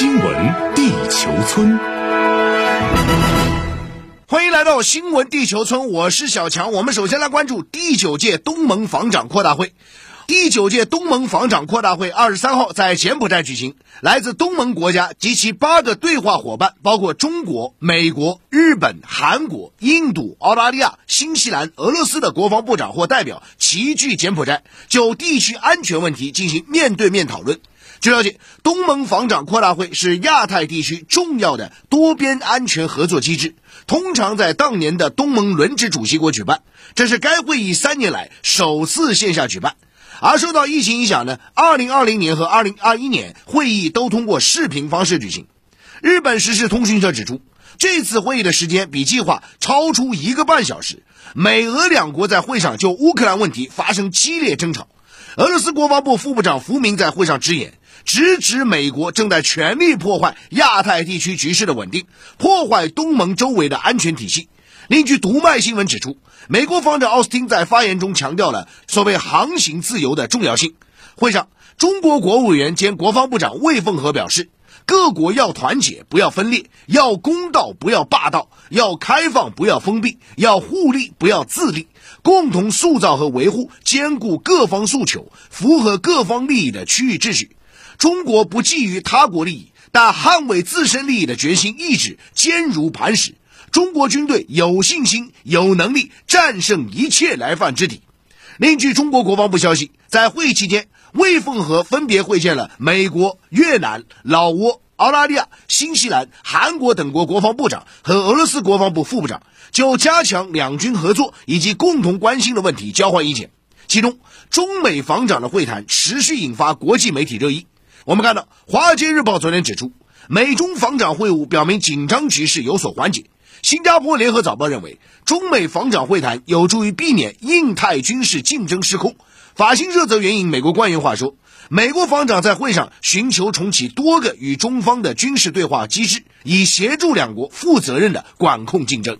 新闻地球村，欢迎来到新闻地球村，我是小强。我们首先来关注第九届东盟防长扩大会。第九届东盟防长扩大会二十三号在柬埔寨举行，来自东盟国家及其八个对话伙伴，包括中国、美国、日本、韩国、印度、澳大利亚、新西兰、俄罗斯的国防部长或代表齐聚柬埔寨，就地区安全问题进行面对面讨论。据了解，东盟防长扩大会是亚太地区重要的多边安全合作机制，通常在当年的东盟轮值主席国举办，这是该会议三年来首次线下举办。而受到疫情影响呢，二零二零年和二零二一年会议都通过视频方式举行。日本时事通讯社指出，这次会议的时间比计划超出一个半小时。美俄两国在会上就乌克兰问题发生激烈争吵。俄罗斯国防部副部长福明在会上直言，直指美国正在全力破坏亚太地区局势的稳定，破坏东盟周围的安全体系。另据读卖新闻指出，美国防长奥斯汀在发言中强调了所谓航行自由的重要性。会上，中国国务委员兼国防部长魏凤和表示，各国要团结，不要分裂；要公道，不要霸道；要开放，不要封闭；要互利，不要自利，共同塑造和维护兼顾各方诉求、符合各方利益的区域秩序。中国不觊觎他国利益，但捍卫自身利益的决心意志坚如磐石。中国军队有信心、有能力战胜一切来犯之敌。另据中国国防部消息，在会议期间，魏凤和分别会见了美国、越南、老挝、澳大利亚、新西兰、韩国等国国防部长和俄罗斯国防部副部长，就加强两军合作以及共同关心的问题交换意见。其中，中美防长的会谈持续引发国际媒体热议。我们看到，《华尔街日报》昨天指出，美中防长会晤表明紧张局势有所缓解。新加坡联合早报认为，中美防长会谈有助于避免印太军事竞争失控。法新社则援引美国官员话说，美国防长在会上寻求重启多个与中方的军事对话机制，以协助两国负责任的管控竞争。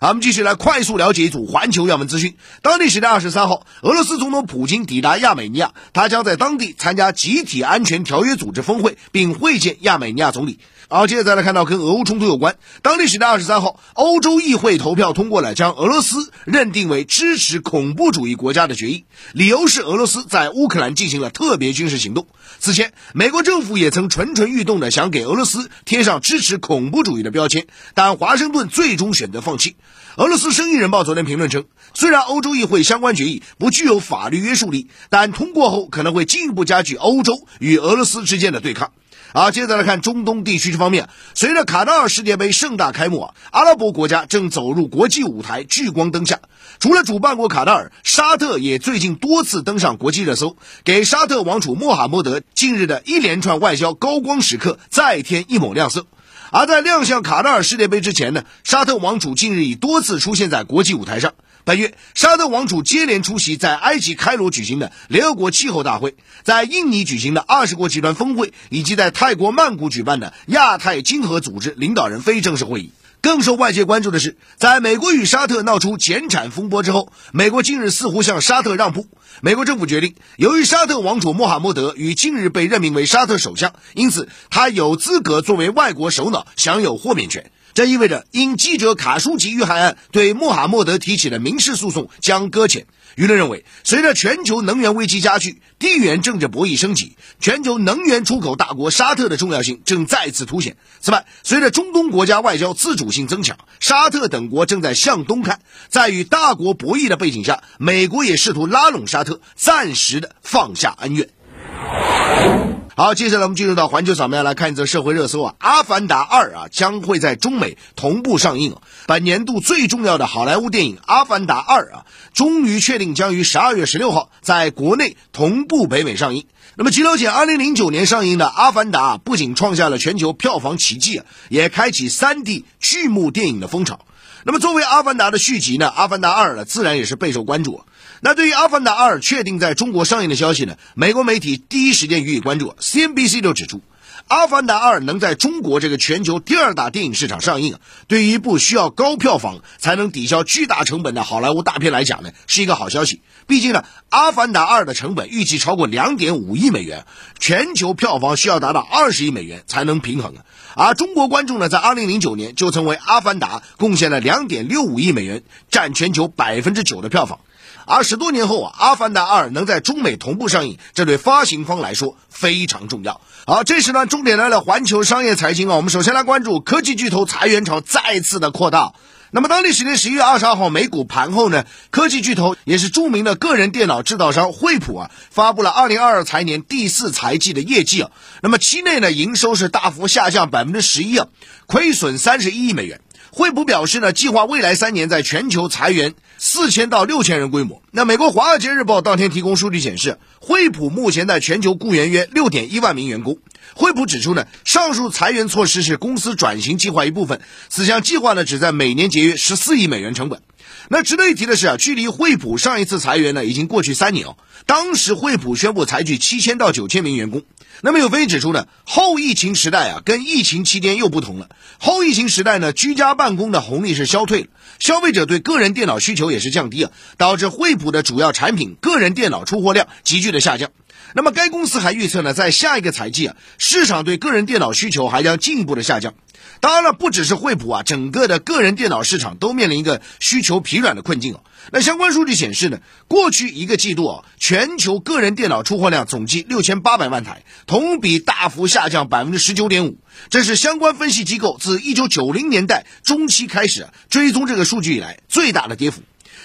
好，我们继续来快速了解一组环球要闻资讯。当地时间二十三号，俄罗斯总统普京抵达亚美尼亚，他将在当地参加集体安全条约组织峰会，并会见亚美尼亚总理。好，接着再来看到跟俄乌冲突有关。当地时间二十三号，欧洲议会投票通过了将俄罗斯认定为支持恐怖主义国家的决议，理由是俄罗斯在乌克兰进行了特别军事行动。此前，美国政府也曾蠢蠢欲动的想给俄罗斯贴上支持恐怖主义的标签，但华盛顿最终选择放弃。俄罗斯《生意人报》昨天评论称，虽然欧洲议会相关决议不具有法律约束力，但通过后可能会进一步加剧欧洲与俄罗斯之间的对抗。好，接着来看中东地区这方面。随着卡塔尔世界杯盛大开幕啊，阿拉伯国家正走入国际舞台，聚光灯下。除了主办国卡塔尔，沙特也最近多次登上国际热搜，给沙特王储穆罕默德近日的一连串外交高光时刻再添一抹亮色。而在亮相卡塔尔世界杯之前呢，沙特王储近日已多次出现在国际舞台上。本月，沙特王储接连出席在埃及开罗举行的联合国气候大会，在印尼举行的二十国集团峰会，以及在泰国曼谷举办的亚太经合组织领导人非正式会议。更受外界关注的是，在美国与沙特闹出减产风波之后，美国近日似乎向沙特让步。美国政府决定，由于沙特王储穆罕默德于近日被任命为沙特首相，因此他有资格作为外国首脑享有豁免权。这意味着，因记者卡舒吉遇害案对穆罕默德提起的民事诉讼将搁浅。舆论认为，随着全球能源危机加剧，地缘政治博弈升级，全球能源出口大国沙特的重要性正再次凸显。此外，随着中东国家外交自主性增强，沙特等国正在向东看。在与大国博弈的背景下，美国也试图拉拢沙特，暂时的放下恩怨。好，接下来我们进入到环球扫描来看一则社会热搜啊，《阿凡达二》啊将会在中美同步上映。本年度最重要的好莱坞电影《阿凡达二》啊，终于确定将于十二月十六号在国内同步北美上映。那么，据了解，二零零九年上映的《阿凡达》不仅创下了全球票房奇迹，也开启三 D 巨幕电影的风潮。那么，作为《阿凡达》的续集呢，《阿凡达二》呢自然也是备受关注。那对于《阿凡达二》确定在中国上映的消息呢，美国媒体第一时间予以关注。CNBC 就指出，《阿凡达二》能在中国这个全球第二大电影市场上映，对于一部需要高票房才能抵消巨大成本的好莱坞大片来讲呢，是一个好消息。毕竟呢，《阿凡达二》的成本预计超过两点五亿美元，全球票房需要达到二十亿美元才能平衡啊。而中国观众呢，在二零零九年就曾为《阿凡达》贡献了两点六五亿美元，占全球百分之九的票房。而十多年后啊，《阿凡达二》能在中美同步上映，这对发行方来说非常重要。好，这时呢，重点来了，环球商业财经啊，我们首先来关注科技巨头裁员潮再次的扩大。那么，当地时间十一月二十二号美股盘后呢，科技巨头也是著名的个人电脑制造商惠普啊，发布了二零二二财年第四财季的业绩啊。那么期内呢，营收是大幅下降百分之十一啊，亏损三十一亿美元。惠普表示呢，计划未来三年在全球裁员四千到六千人规模。那美国《华尔街日报》当天提供数据显示，惠普目前在全球雇员约六点一万名员工。惠普指出呢，上述裁员措施是公司转型计划一部分，此项计划呢旨在每年节约十四亿美元成本。那值得一提的是啊，距离惠普上一次裁员呢已经过去三年哦，当时惠普宣布裁去七千到九千名员工。那么有分析指出呢，后疫情时代啊，跟疫情期间又不同了。后疫情时代呢，居家办公的红利是消退了，消费者对个人电脑需求也是降低啊，导致惠普的主要产品个人电脑出货量急剧的下降。那么该公司还预测呢，在下一个财季啊，市场对个人电脑需求还将进一步的下降。当然了，不只是惠普啊，整个的个人电脑市场都面临一个需求疲软的困境啊。那相关数据显示呢，过去一个季度啊，全球个人电脑出货量总计六千八百万台，同比大幅下降百分之十九点五。这是相关分析机构自一九九零年代中期开始追踪这个数据以来最大的跌幅。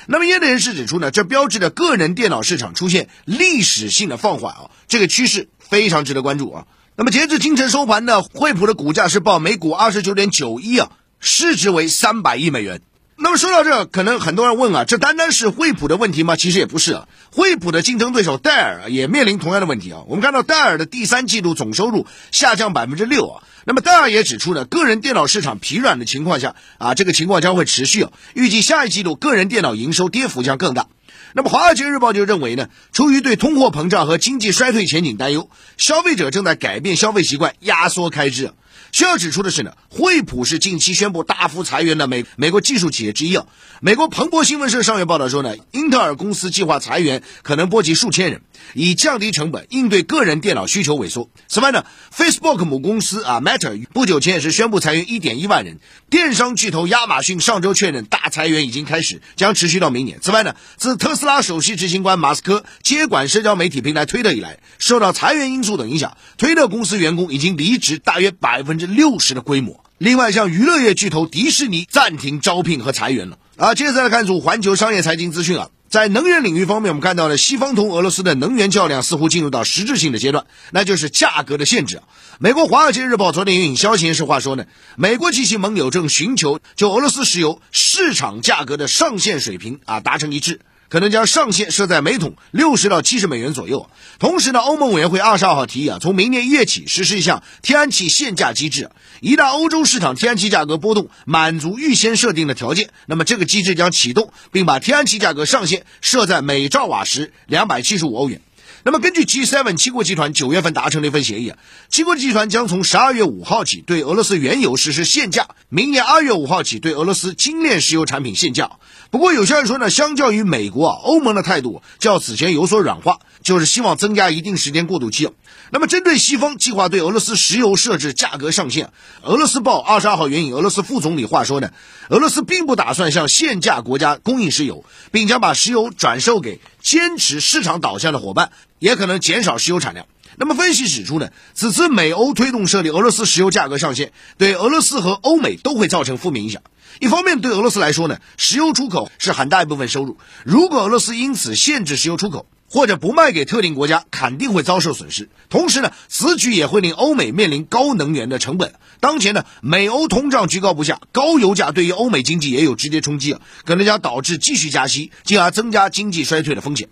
那么业内人士指出呢，这标志着个人电脑市场出现历史性的放缓啊，这个趋势非常值得关注啊。那么截至清晨收盘呢，惠普的股价是报每股二十九点九一啊，市值为三百亿美元。那么说到这，可能很多人问啊，这单单是惠普的问题吗？其实也不是啊，惠普的竞争对手戴尔也面临同样的问题啊。我们看到戴尔的第三季度总收入下降百分之六啊。那么戴尔也指出呢，个人电脑市场疲软的情况下啊，这个情况将会持续，预计下一季度个人电脑营收跌幅将更大。那么华尔街日报就认为呢，出于对通货膨胀和经济衰退前景担忧，消费者正在改变消费习惯，压缩开支。需要指出的是呢，惠普是近期宣布大幅裁员的美美国技术企业之一啊。美国彭博新闻社上月报道说呢，英特尔公司计划裁员可能波及数千人，以降低成本应对个人电脑需求萎缩。此外呢，Facebook 母公司啊 Meta 不久前也是宣布裁员一点一万人。电商巨头亚马逊上周确认大裁员已经开始，将持续到明年。此外呢，自特斯拉首席执行官马斯克接管社交媒体平台推特以来，受到裁员因素等影响，推特公司员工已经离职大约百分之六十的规模。另外，像娱乐业巨头迪士尼暂停招聘和裁员了。啊，接着再来看组环球商业财经资讯啊，在能源领域方面，我们看到了西方同俄罗斯的能源较量似乎进入到实质性的阶段，那就是价格的限制。美国《华尔街日报》昨天引消息人士话说呢，美国及其盟友正寻求就俄罗斯石油市场价格的上限水平啊达成一致。可能将上限设在每桶六十到七十美元左右。同时呢，欧盟委员会二十二号提议啊，从明年一月起实施一项天然气限价机制。一旦欧洲市场天然气价格波动满足预先设定的条件，那么这个机制将启动，并把天然气价格上限设在每兆瓦时两百七十五欧元。那么，根据 G7 七国集团九月份达成的一份协议啊，七国集团将从十二月五号起对俄罗斯原油实施限价，明年二月五号起对俄罗斯精炼石油产品限价。不过，有些人说呢，相较于美国啊，欧盟的态度较此前有所软化，就是希望增加一定时间过渡期。那么，针对西方计划对俄罗斯石油设置价格上限，俄罗斯报二十二号援引俄罗斯副总理话说呢，俄罗斯并不打算向限价国家供应石油，并将把石油转售给坚持市场导向的伙伴。也可能减少石油产量。那么分析指出呢，此次美欧推动设立俄罗斯石油价格上限，对俄罗斯和欧美都会造成负面影响。一方面，对俄罗斯来说呢，石油出口是很大一部分收入。如果俄罗斯因此限制石油出口，或者不卖给特定国家，肯定会遭受损失。同时呢，此举也会令欧美面临高能源的成本。当前呢，美欧通胀居高不下，高油价对于欧美经济也有直接冲击啊，可能将导致继续加息，进而增加经济衰退的风险。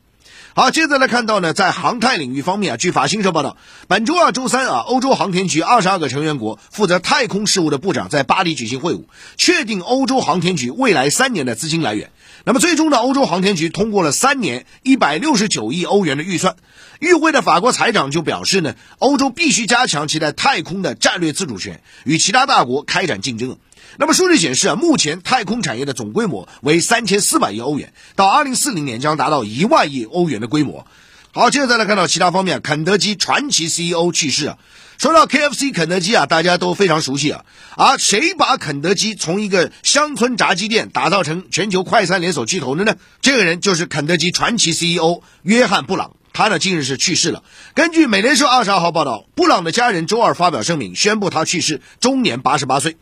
好，接着来看到呢，在航太领域方面啊，据法新社报道，本周二周三啊，欧洲航天局二十二个成员国负责太空事务的部长在巴黎举行会晤，确定欧洲航天局未来三年的资金来源。那么最终呢，欧洲航天局通过了三年一百六十九亿欧元的预算。与会的法国财长就表示呢，欧洲必须加强其在太空的战略自主权，与其他大国开展竞争。那么数据显示啊，目前太空产业的总规模为三千四百亿欧元，到二零四零年将达到一万亿欧元的规模。好，接着再来看到其他方面，肯德基传奇 CEO 去世啊。说到 KFC 肯德基啊，大家都非常熟悉啊。而谁把肯德基从一个乡村炸鸡店打造成全球快餐连锁巨头的呢？这个人就是肯德基传奇 CEO 约翰布朗。他呢近日是去世了。根据美联社二十二号报道，布朗的家人周二发表声明，宣布他去世，终年八十八岁。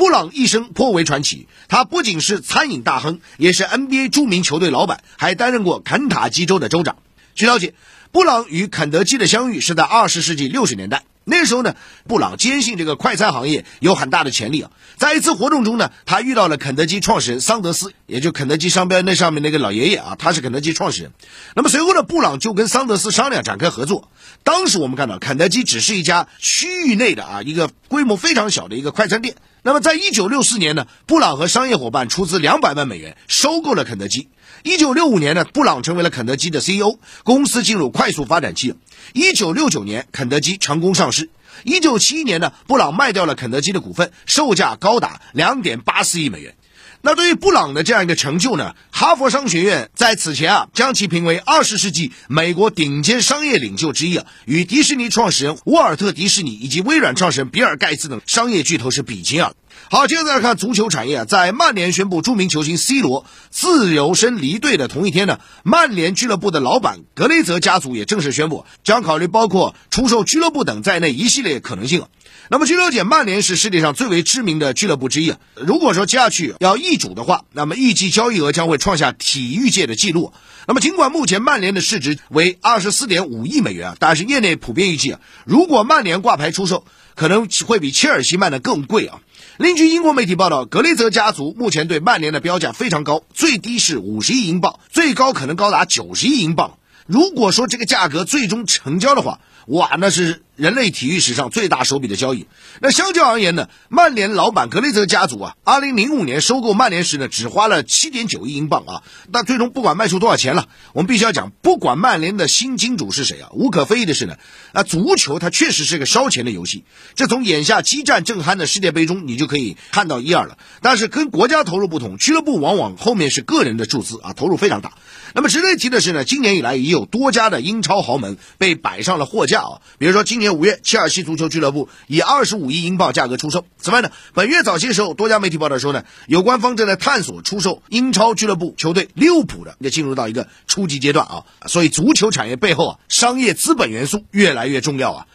布朗一生颇为传奇，他不仅是餐饮大亨，也是 NBA 著名球队老板，还担任过肯塔基州的州长。据了解，布朗与肯德基的相遇是在二十世纪六十年代。那时候呢，布朗坚信这个快餐行业有很大的潜力啊。在一次活动中呢，他遇到了肯德基创始人桑德斯，也就肯德基商标那上面那个老爷爷啊，他是肯德基创始人。那么随后呢，布朗就跟桑德斯商量展开合作。当时我们看到，肯德基只是一家区域内的啊一个规模非常小的一个快餐店。那么在一九六四年呢，布朗和商业伙伴出资两百万美元收购了肯德基。一九六五年呢，布朗成为了肯德基的 CEO，公司进入快速发展期。一九六九年，肯德基成功上市。一九七一年呢，布朗卖掉了肯德基的股份，售价高达两点八四亿美元。那对于布朗的这样一个成就呢，哈佛商学院在此前啊，将其评为二十世纪美国顶尖商业领袖之一啊，与迪士尼创始人沃尔特·迪士尼以及微软创始人比尔·盖茨等商业巨头是比肩啊。好，接着再来看足球产业啊，在曼联宣布著名球星 C 罗自由身离队的同一天呢，曼联俱乐部的老板格雷泽家族也正式宣布，将考虑包括出售俱乐部等在内一系列可能性。那么据了解，曼联是世界上最为知名的俱乐部之一啊。如果说接下去要易主的话，那么预计交易额将会创下体育界的纪录。那么尽管目前曼联的市值为二十四点五亿美元啊，但是业内普遍预计啊，如果曼联挂牌出售，可能会比切尔西卖的更贵啊。另据英国媒体报道，格雷泽家族目前对曼联的标价非常高，最低是五十亿英镑，最高可能高达九十亿英镑。如果说这个价格最终成交的话，哇，那是。人类体育史上最大手笔的交易。那相较而言呢，曼联老板格雷泽家族啊，二零零五年收购曼联时呢，只花了七点九亿英镑啊。那最终不管卖出多少钱了，我们必须要讲，不管曼联的新金主是谁啊，无可非议的是呢，啊，足球它确实是个烧钱的游戏。这从眼下激战正酣的世界杯中，你就可以看到一二了。但是跟国家投入不同，俱乐部往往后面是个人的注资啊，投入非常大。那么值得一提的是呢，今年以来也有多家的英超豪门被摆上了货架啊，比如说今年五月，切尔西足球俱乐部以二十五亿英镑价格出售。此外呢，本月早些时候，多家媒体报道说呢，有关方正在探索出售英超俱乐部球队利物浦的，也进入到一个初级阶段啊。所以，足球产业背后啊，商业资本元素越来越重要啊。